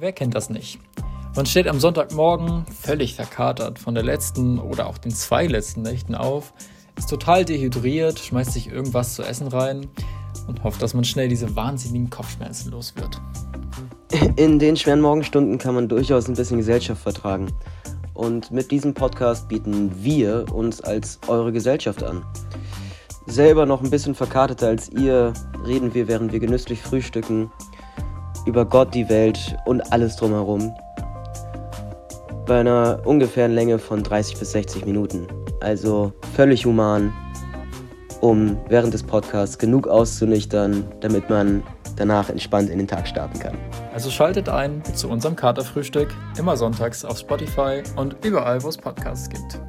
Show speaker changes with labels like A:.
A: Wer kennt das nicht? Man steht am Sonntagmorgen völlig verkatert von der letzten oder auch den zwei letzten Nächten auf, ist total dehydriert, schmeißt sich irgendwas zu essen rein und hofft, dass man schnell diese wahnsinnigen Kopfschmerzen los wird.
B: In den schweren Morgenstunden kann man durchaus ein bisschen Gesellschaft vertragen. Und mit diesem Podcast bieten wir uns als eure Gesellschaft an. Selber noch ein bisschen verkarteter als ihr, reden wir, während wir genüsslich frühstücken, über Gott, die Welt und alles drumherum. Bei einer ungefähren Länge von 30 bis 60 Minuten. Also völlig human, um während des Podcasts genug auszunüchtern, damit man danach entspannt in den Tag starten kann.
A: Also schaltet ein zu unserem Katerfrühstück, immer sonntags auf Spotify und überall, wo es Podcasts gibt.